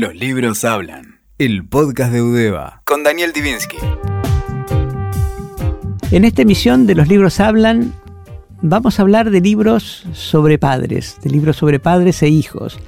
Los libros hablan. El podcast de Udeva. Con Daniel Divinsky. En esta emisión de Los libros hablan, vamos a hablar de libros sobre padres, de libros sobre padres e hijos.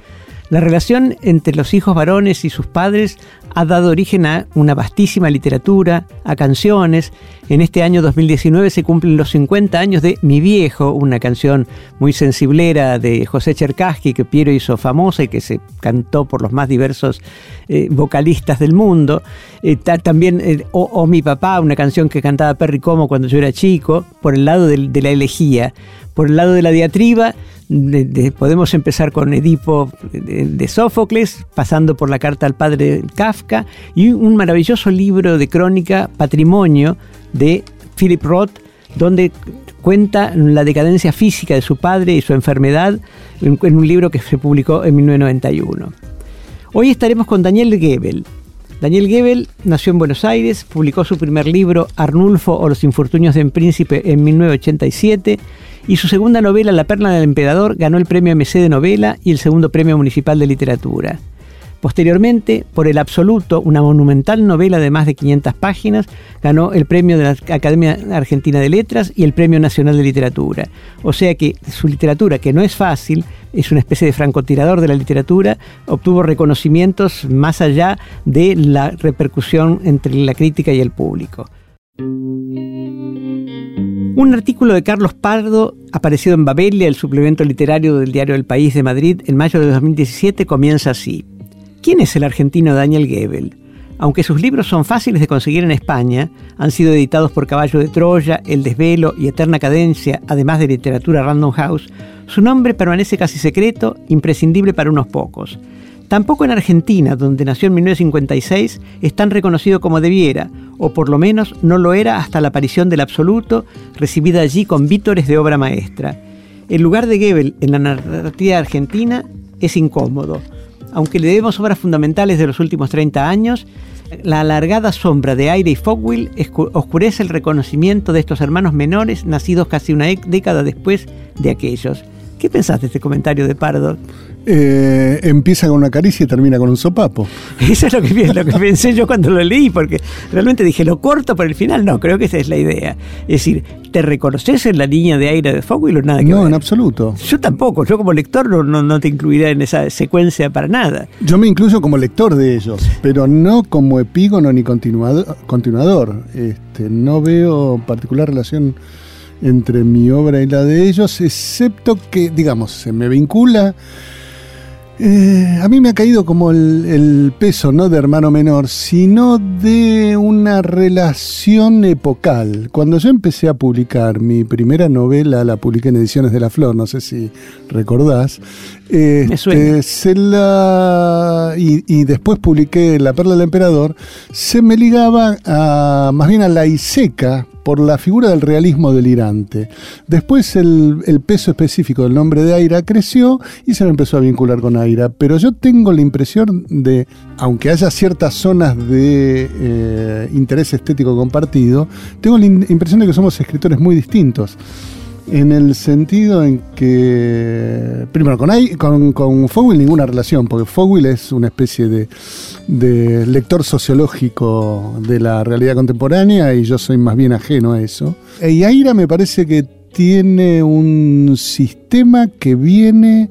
La relación entre los hijos varones y sus padres ha dado origen a una vastísima literatura, a canciones. En este año 2019 se cumplen los 50 años de Mi Viejo, una canción muy sensiblera de José Cherkassky que Piero hizo famosa y que se cantó por los más diversos eh, vocalistas del mundo. Eh, también eh, o, Mi Papá, una canción que cantaba Perry Como cuando yo era chico, por el lado de la elegía. Por el lado de la diatriba, podemos empezar con Edipo de, Sófocles, pasando por la carta al padre Kafka y un maravilloso libro de crónica, Patrimonio, de Philip Roth, donde cuenta la decadencia física de su padre y su enfermedad en, un libro que se publicó en 1991. Hoy estaremos con Daniel Gebel. Daniel Gebel nació en Buenos Aires, publicó su primer libro Arnulfo o los infortunios de un príncipe en 1987 y su segunda novela, La perla del emperador, ganó el premio MC de novela y el segundo premio municipal de literatura. Posteriormente, por El Absoluto, una monumental novela de más de 500 páginas, ganó el premio de la Academia Argentina de Letras y el Premio Nacional de Literatura. O sea que su literatura, que no es fácil, es una especie de francotirador de la literatura, obtuvo reconocimientos más allá de la repercusión entre la crítica y el público. Un artículo de Carlos Pardo, aparecido en Babelia, el suplemento literario del diario El País de Madrid, en mayo de 2017, comienza así. ¿Quién es el argentino Daniel Gebel? Aunque sus libros son fáciles de conseguir en España, han sido editados por Caballo de Troya, El Desvelo y Eterna Cadencia, además de literatura Random House, su nombre permanece casi secreto, imprescindible para unos pocos. Tampoco en Argentina, donde nació en 1956, es tan reconocido como debiera, o por lo menos no lo era hasta la aparición del Absoluto, recibida allí con vítores de obra maestra. El lugar de Goebel en la narrativa argentina es incómodo. Aunque le debemos obras fundamentales de los últimos 30 años, la alargada sombra de Aire y Fogwill oscurece el reconocimiento de estos hermanos menores nacidos casi una década después de aquellos. ¿Qué pensás de este comentario de Pardo? Eh, empieza con una caricia y termina con un sopapo. Eso es lo que, lo que pensé yo cuando lo leí, porque realmente dije, lo corto por el final, no, creo que esa es la idea. Es decir, ¿te reconoces en la línea de aire de Fogwill o nada que No, en absoluto. Yo tampoco, yo como lector no, no, te incluiré en esa secuencia para nada. Yo me incluyo como lector de ellos, pero no como epígono ni continuador. continuador. Este, no veo particular relación entre mi obra y la de ellos, excepto que, digamos, se me vincula. Eh, a mí me ha caído como el, peso, no de hermano menor, sino de una relación epocal. Cuando yo empecé a publicar mi primera novela, la publiqué en Ediciones de la Flor, no sé si recordás. Este, se la, y, y, después publiqué La Perla del Emperador, se me ligaba a, más bien a la Iseca, por la figura del realismo delirante. Después el, peso específico del nombre de Aira creció y se me empezó a vincular con Aira. Pero yo tengo la impresión de, aunque haya ciertas zonas de eh, interés estético compartido, tengo la impresión de que somos escritores muy distintos en el sentido en que, primero, con, Fogwill ninguna relación, porque Fogwill es una especie de, de, lector sociológico de la realidad contemporánea y yo soy más bien ajeno a eso. Y Aira me parece que tiene un sistema que viene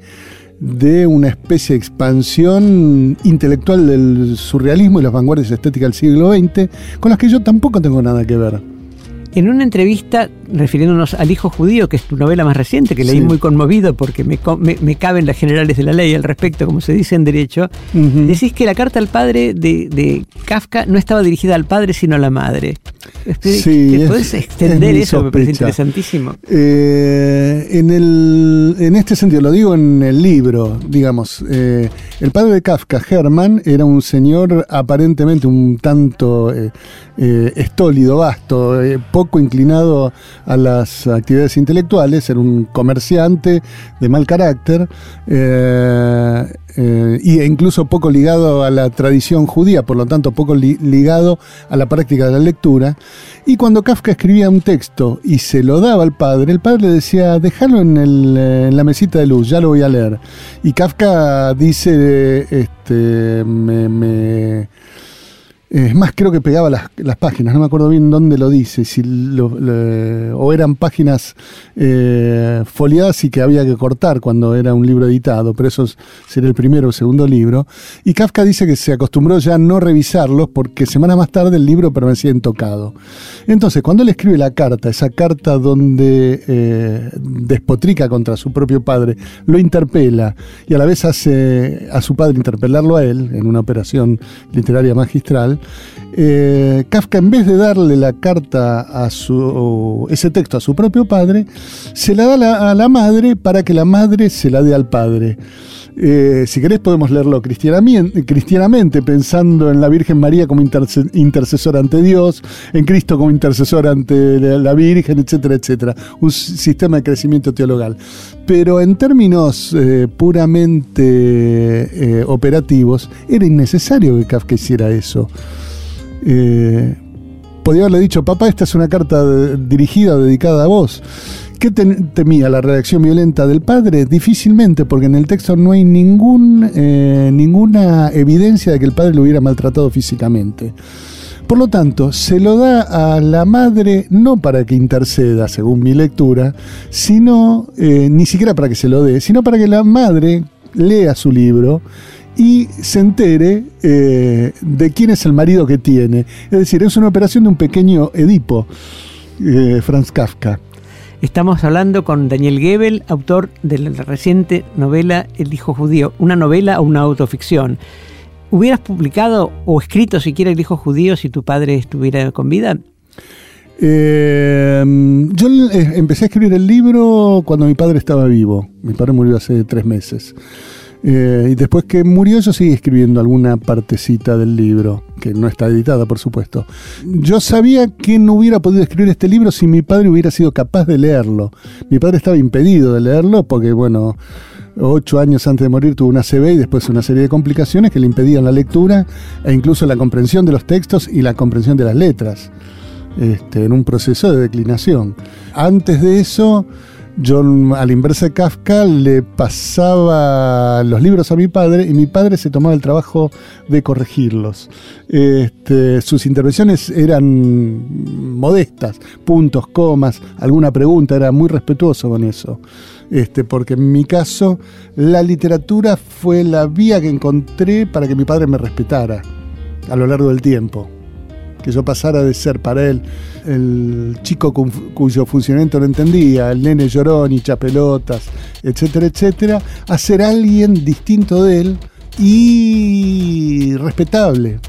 de una especie de expansión intelectual del surrealismo y las vanguardias estéticas del siglo XX, con las que yo tampoco tengo nada que ver. En una entrevista, refiriéndonos al Hijo Judío, que es tu novela más reciente, que leí muy conmovido porque me, me, caben las generales de la ley al respecto, como se dice en derecho, decís que la carta al padre de, Kafka no estaba dirigida al padre, sino a la madre. Sí, ¿Puedes extender eso? Me parece interesantísimo. Eh, en, el, en este sentido, lo digo en el libro, digamos, eh, el padre de Kafka, Hermann, era un señor aparentemente un tanto eh, estólido, vasto, poco inclinado a las actividades intelectuales, era un comerciante de mal carácter eh, eh, e incluso poco ligado a la tradición judía, por lo tanto poco ligado a la práctica de la lectura. Y cuando Kafka escribía un texto y se lo daba al padre, el padre le decía, déjalo en, en la mesita de luz, ya lo voy a leer. Y Kafka dice, este, me es más, creo que pegaba las, páginas, no me acuerdo bien dónde lo dice, si o eran páginas eh, foliadas y que había que cortar cuando era un libro editado, pero eso sería el primero o segundo libro. Y Kafka dice que se acostumbró ya a no revisarlos porque semanas más tarde el libro permanecía intocado. Entonces, cuando él escribe la carta, esa carta donde eh, despotrica contra su propio padre, lo interpela y a la vez hace a su padre interpelarlo a él en una operación literaria magistral, eh, Kafka en vez de darle la carta a su ese texto a su propio padre, se la da a la madre para que la madre se la dé al padre. Eh, si querés podemos leerlo cristianamente, pensando en la Virgen María como intercesora ante Dios, en Cristo como intercesor ante la Virgen, etcétera, etcétera. Un sistema de crecimiento teologal. Pero en términos eh, puramente operativos, era innecesario que Kafka hiciera eso. Podía haberle dicho, papá, esta es una carta dirigida, dedicada a vos. ¿Qué temía la reacción violenta del padre? Difícilmente, porque en el texto no hay ningún, eh, ninguna evidencia de que el padre lo hubiera maltratado físicamente. Por lo tanto, se lo da a la madre no para que interceda, según mi lectura, sino, eh, ni siquiera para que se lo dé, sino para que la madre lea su libro y se entere eh, de quién es el marido que tiene. Es decir, es una operación de un pequeño Edipo, eh, Franz Kafka. Estamos hablando con Daniel Gebel, autor de la reciente novela El hijo judío, una novela o una autoficción. ¿Hubieras publicado o escrito siquiera El hijo judío si tu padre estuviera con vida? Eh, yo empecé a escribir el libro cuando mi padre estaba vivo. Mi padre murió hace tres meses. Eh, y después que murió yo seguí escribiendo alguna partecita del libro, que no está editada por supuesto. Yo sabía que no hubiera podido escribir este libro si mi padre hubiera sido capaz de leerlo. Mi padre estaba impedido de leerlo porque, bueno, ocho años antes de morir tuvo una CB y después una serie de complicaciones que le impedían la lectura e incluso la comprensión de los textos y la comprensión de las letras, este, en un proceso de declinación. Antes de eso yo al inversa de Kafka le pasaba los libros a mi padre y mi padre se tomaba el trabajo de corregirlos. Este, sus intervenciones eran modestas, puntos, comas, alguna pregunta, era muy respetuoso con eso. Este, porque en mi caso la literatura fue la vía que encontré para que mi padre me respetara a lo largo del tiempo que yo pasara de ser para él el chico cuyo funcionamiento no entendía, el nene llorón y chapelotas, etcétera, etcétera, a ser alguien distinto de él y respetable.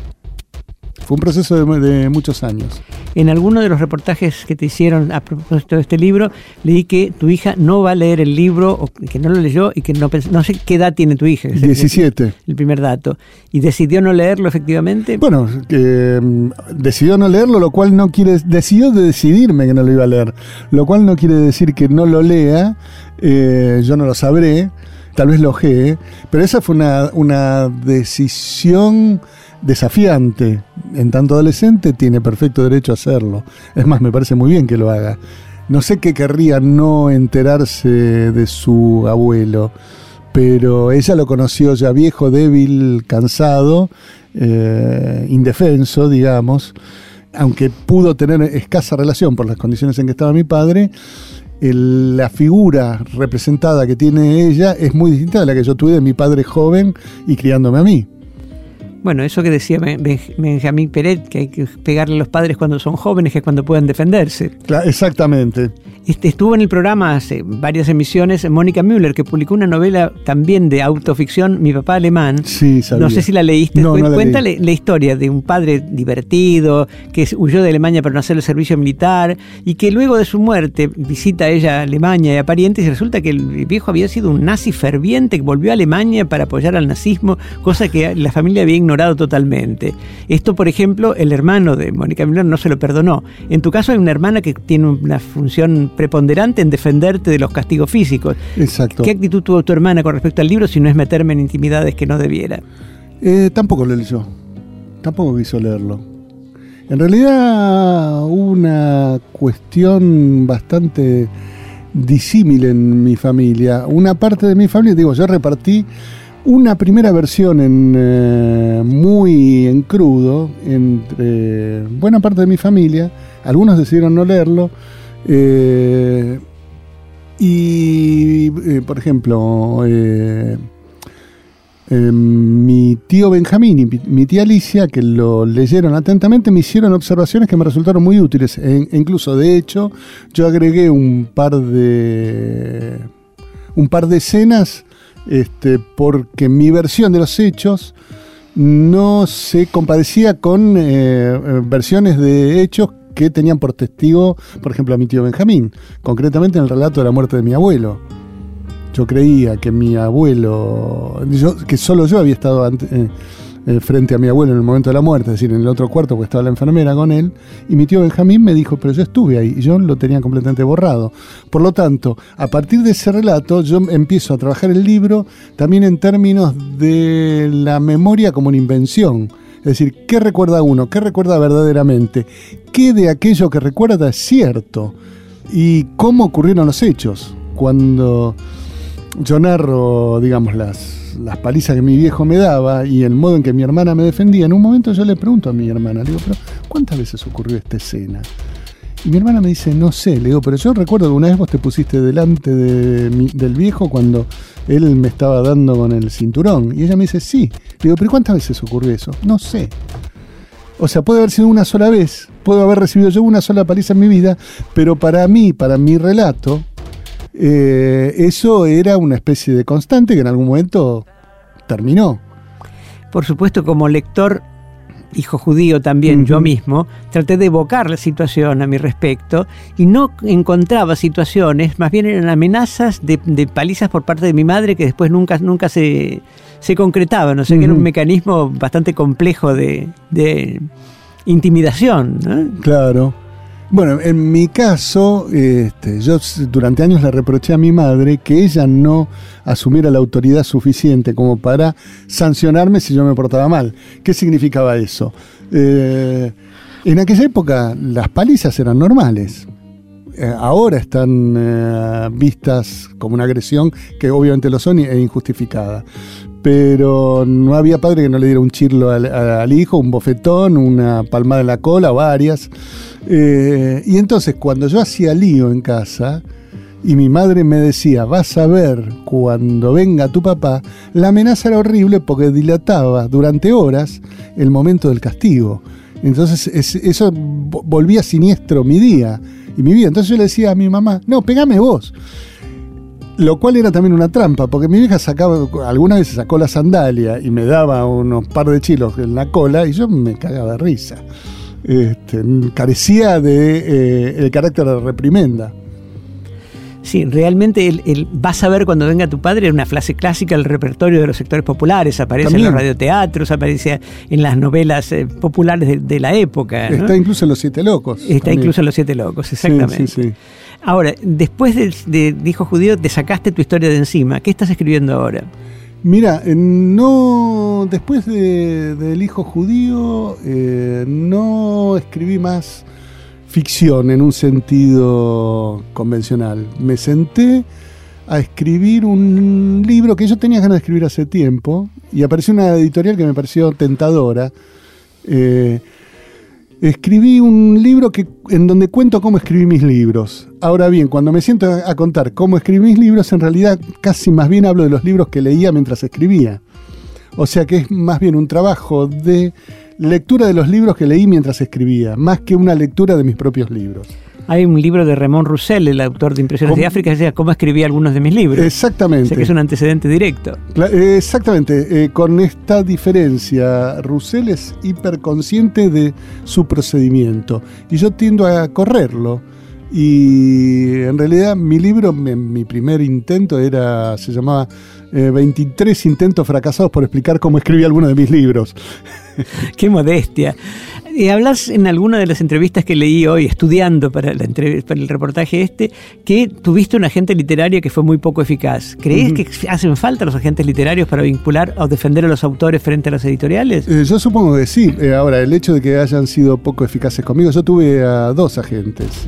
Fue un proceso de, muchos años. En alguno de los reportajes que te hicieron a propósito de este libro, leí que tu hija no va a leer el libro, o que no lo leyó y que no no sé qué edad tiene tu hija. 17. El, primer dato. ¿Y decidió no leerlo efectivamente? Bueno, mm, decidió no leerlo, lo cual no quiere. Decidió de decidirme que no lo iba a leer, lo cual no quiere decir que no lo lea, eh, yo no lo sabré, tal vez lo ojee, pero esa fue una, una decisión desafiante en tanto adolescente, tiene perfecto derecho a hacerlo. Es más, me parece muy bien que lo haga. No sé qué querría no enterarse de su abuelo, pero ella lo conoció ya viejo, débil, cansado, eh, indefenso, digamos, aunque pudo tener escasa relación por las condiciones en que estaba mi padre. la figura representada que tiene ella es muy distinta a la que yo tuve de mi padre joven y criándome a mí. Bueno, eso que decía Benjamín Peret, que hay que pegarle a los padres cuando son jóvenes, que es cuando puedan defenderse. exactamente. Este, estuvo en el programa hace varias emisiones Mónica Müller, que publicó una novela también de autoficción, Mi papá alemán. Sí, sabía. No sé si la leíste. No, Cuéntale la, historia de un padre divertido que huyó de Alemania para no hacer el servicio militar y que luego de su muerte visita a ella Alemania y a parientes y resulta que el viejo había sido un nazi ferviente que volvió a Alemania para apoyar al nazismo, cosa que la familia había ignorado ignorado totalmente. Esto, por ejemplo, el hermano de Mónica Miller no se lo perdonó. En tu caso hay una hermana que tiene una función preponderante en defenderte de los castigos físicos. Exacto. ¿Qué actitud tuvo tu hermana con respecto al libro si no es meterme en intimidades que no debiera? Eh, tampoco lo leyó. Tampoco quiso leerlo. En realidad hubo una cuestión bastante disímil en mi familia. Una parte de mi familia, digo, yo repartí una primera versión en eh, muy en crudo entre buena parte de mi familia. Algunos decidieron no leerlo. eh, y, eh, por ejemplo, eh, mi tío Benjamín y mi, tía Alicia, que lo leyeron atentamente, me hicieron observaciones que me resultaron muy útiles. E incluso, de hecho, yo agregué un par de un par de escenas este, porque mi versión de los hechos no se compadecía con eh, eh, versiones de hechos que tenían por testigo, por ejemplo, a mi tío Benjamín, concretamente en el relato de la muerte de mi abuelo. Yo creía que mi abuelo, que solo yo había estado ante- eh, eh, frente a mi abuelo en el momento de la muerte, es decir, en el otro cuarto, porque estaba la enfermera con él, y mi tío Benjamín me dijo, pero yo estuve ahí, y yo lo tenía completamente borrado. Por lo tanto, a partir de ese relato, yo empiezo a trabajar el libro también en términos de la memoria como una invención. Es decir, ¿qué recuerda uno? ¿Qué recuerda verdaderamente? ¿Qué de aquello que recuerda es cierto? ¿Y cómo ocurrieron los hechos? Cuando yo narro, digamos, las, las palizas que mi viejo me daba y el modo en que mi hermana me defendía, en un momento yo le pregunto a mi hermana, le digo, pero ¿cuántas veces ocurrió esta escena? Y mi hermana me dice, no sé, le digo, pero yo recuerdo que una vez vos te pusiste delante de del viejo cuando él me estaba dando con el cinturón. Y ella me dice, sí. Le digo, pero ¿cuántas veces ocurrió eso? No sé. O sea, puede haber sido una sola vez, puedo haber recibido yo una sola paliza en mi vida, pero para mí, para mi relato, eh, eso era una especie de constante que en algún momento terminó. Por supuesto, como lector, hijo judío también, yo mismo, traté de evocar la situación a mi respecto y no encontraba situaciones, más bien eran amenazas de, de palizas por parte de mi madre que después nunca, nunca se, se concretaban. O sea que era un mecanismo bastante complejo de, de intimidación. ¿no? Claro. Bueno, en mi caso, este, yo durante años le reproché a mi madre que ella no asumiera la autoridad suficiente como para sancionarme si yo me portaba mal. ¿Qué significaba eso? Eh, en aquella época las palizas eran normales. Eh, ahora están eh, vistas como una agresión que obviamente lo son e injustificada. Pero no había padre que no le diera un chirlo al, al hijo, un bofetón, una palmada en la cola, varias. Eh, y entonces cuando yo hacía lío en casa y mi madre me decía, vas a ver cuando venga tu papá, la amenaza era horrible porque dilataba durante horas el momento del castigo. Entonces es- eso vo- volvía siniestro mi día y mi vida. Entonces yo le decía a mi mamá, no, pegame vos. Lo cual era también una trampa, porque mi vieja sacaba, algunas veces sacó la sandalia y me daba unos par de chilos en la cola y yo me cagaba de risa. Este, carecía de eh, el carácter de reprimenda. Sí, realmente el, el vas a ver cuando venga tu padre era una frase clásica del repertorio de los sectores populares, aparece en los radioteatros, aparece en las novelas eh, populares de, de la época. ¿no? Está incluso en Los Siete Locos. Está también. incluso en Los Siete Locos, exactamente. Sí, sí, Ahora, después de, de Hijo Judío, te sacaste tu historia de encima. ¿Qué estás escribiendo ahora? Mira, eh, no después de- del hijo judío eh, no escribí más ficción en un sentido convencional. Me senté a escribir un libro que yo tenía ganas de escribir hace tiempo y apareció una editorial que me pareció tentadora. Eh, escribí un libro que, en donde cuento cómo escribí mis libros. Ahora bien, cuando me siento a, contar cómo escribí mis libros, en realidad casi más bien hablo de los libros que leía mientras escribía. O sea que es más bien un trabajo de lectura de los libros que leí mientras escribía, más que una lectura de mis propios libros. Hay un libro de Ramón Roussel, el autor de Impresiones ¿Cómo? de África, que decía cómo escribí algunos de mis libros. O Exactamente. sea que es un antecedente directo. Eh, Exactamente, eh, con esta diferencia, Roussel es hiperconsciente de su procedimiento y yo tiendo a correrlo. Y en realidad mi libro, mi, mi primer intento era, se llamaba 23 intentos fracasados por explicar cómo escribí algunos de mis libros. Qué modestia. Y hablas en alguna de las entrevistas que leí hoy, estudiando para, la para el reportaje este, que tuviste un agente literario que fue muy poco eficaz. ¿Crees que hacen falta los agentes literarios para vincular o defender a los autores frente a las editoriales? Eh, yo supongo que sí. Eh, ahora, el hecho de que hayan sido poco eficaces conmigo, yo tuve a dos agentes.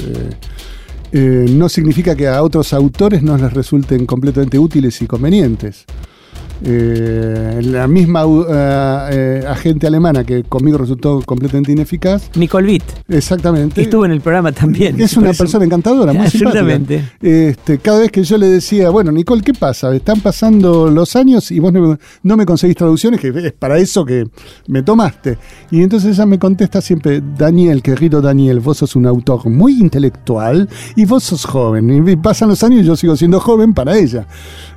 Eh, no significa que a otros autores no les resulten completamente útiles y convenientes. Eh, la misma uh, eh, agente alemana que conmigo resultó completamente ineficaz. Nicole Witt. Exactamente. Estuvo en el programa también. Es una persona encantadora, muy Absolutamente. Este, cada vez que yo le decía, bueno, Nicole, ¿qué pasa? Están pasando los años y vos no, me conseguís traducciones, que es para eso que me tomaste. Y entonces ella me contesta siempre, Daniel, querido Daniel, vos sos un autor muy intelectual y vos sos joven. Y pasan los años y yo sigo siendo joven para ella.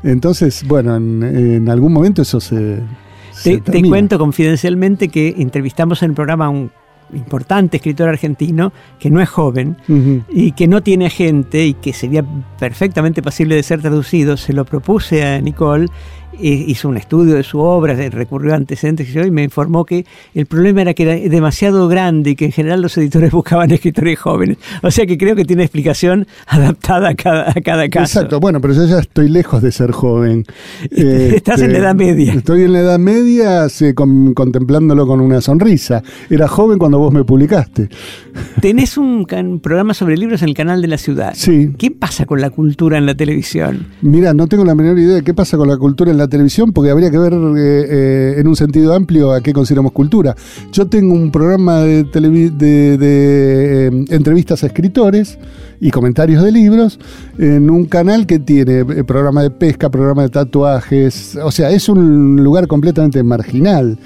Entonces, bueno, en, en algún momento eso se... te, cuento confidencialmente que entrevistamos en el programa a un importante escritor argentino que no es joven y que no tiene gente y que sería perfectamente posible de ser traducido, se lo propuse a Nicole hizo un estudio de su obra, recurrió a antecedentes y me informó que el problema era que era demasiado grande y que en general los editores buscaban escritores jóvenes. O sea que creo que tiene explicación adaptada a cada, a cada caso. Exacto, bueno, pero yo ya estoy lejos de ser joven. Estás en la edad media. Estoy en la edad media contemplándolo con una sonrisa. Era joven cuando vos me publicaste. Tenés un programa sobre libros en el canal de la ciudad. Sí. ¿Qué pasa con la cultura en la televisión? Mira, no tengo la menor idea de qué pasa con la cultura en la televisión porque habría que ver eh, eh, en un sentido amplio a qué consideramos cultura. Yo tengo un programa de, de, de eh, entrevistas a escritores y comentarios de libros en un canal que tiene programa de pesca, programa de tatuajes, o sea, es un lugar completamente marginal.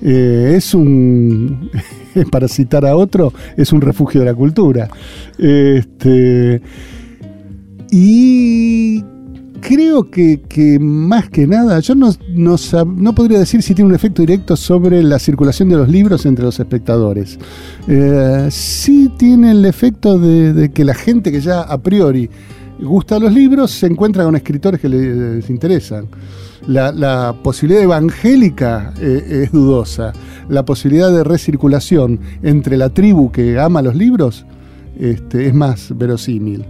es un, para citar a otro, es un refugio de la cultura. Este, y creo que, más que nada, yo no, podría decir si tiene un efecto directo sobre la circulación de los libros entre los espectadores. Eh, sí tiene el efecto de, que la gente que ya a priori gusta los libros se encuentra con escritores que les interesan. La, posibilidad evangélica eh, es dudosa. La posibilidad de recirculación entre la tribu que ama los libros este, es más verosímil.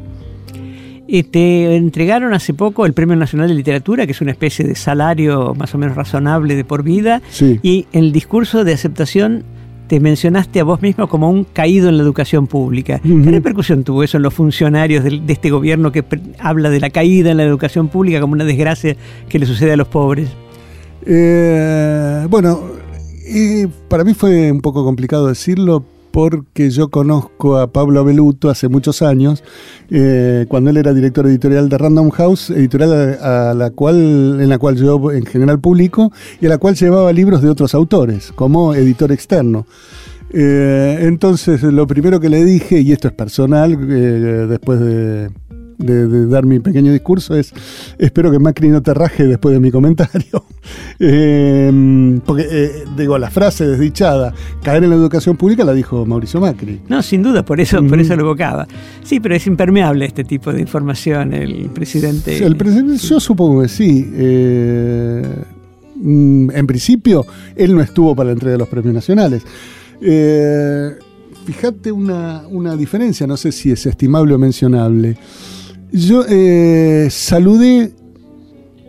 Eh, te entregaron hace poco el Premio Nacional de Literatura, que es una especie de salario más o menos razonable de por vida, y en el discurso de aceptación te mencionaste a vos mismo como un caído en la educación pública. ¿Qué repercusión tuvo eso en los funcionarios de, este gobierno que habla de la caída en la educación pública como una desgracia que le sucede a los pobres? Eh, bueno, para mí fue un poco complicado decirlo porque yo conozco a Pablo Abeluto hace muchos años, eh, cuando él era director editorial de Random House, editorial a, la cual, en la cual yo en general publico y a la cual llevaba libros de otros autores, como editor externo. Eh, entonces, lo primero que le dije, y esto es personal, eh, después de de, dar mi pequeño discurso es, espero que Macri no te raje después de mi comentario. Em, porque, eh, digo, la frase desdichada, caer en la educación pública, la dijo Mauricio Macri. No, sin duda, por eso, por eso lo evocaba. Sí, pero es impermeable este tipo de información, el presidente. el presidente, yo supongo que sí. Eh, mm, en principio, él no estuvo para la entrega de los premios nacionales. Eh, fíjate una, una diferencia, no sé si es estimable o mencionable. Yo eh, saludé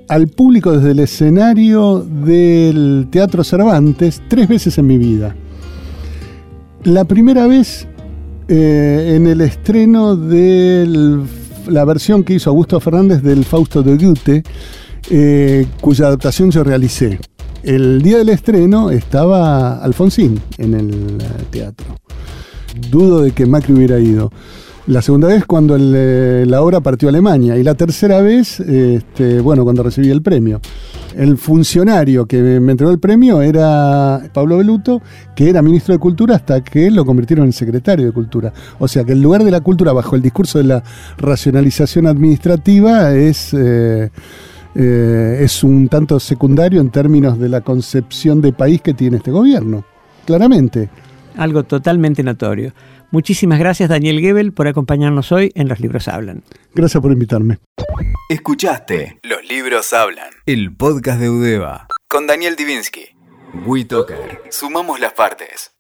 al público desde el escenario del Teatro Cervantes tres veces en mi vida. La primera vez eh, en el estreno de la versión que hizo Augusto Fernández del Fausto de Goethe, eh, cuya adaptación yo realicé. El día del estreno estaba Alfonsín en el teatro. Dudo de que Macri hubiera ido. La segunda vez cuando eh, la obra partió a Alemania y la tercera vez, este, bueno, cuando recibí el premio. El funcionario que me entregó el premio era Pablo Beluto, que era ministro de Cultura hasta que lo convirtieron en secretario de Cultura. O sea que el lugar de la cultura bajo el discurso de la racionalización administrativa es... Eh, eh, es un tanto secundario en términos de la concepción de país que tiene este gobierno, claramente. Algo totalmente notorio. Muchísimas gracias Daniel Gebel por acompañarnos hoy en Los Libros Hablan. Gracias por invitarme. Escuchaste Los libros hablan, el podcast de Udeva, con Daniel Divinsky. WeToker. Sumamos las partes.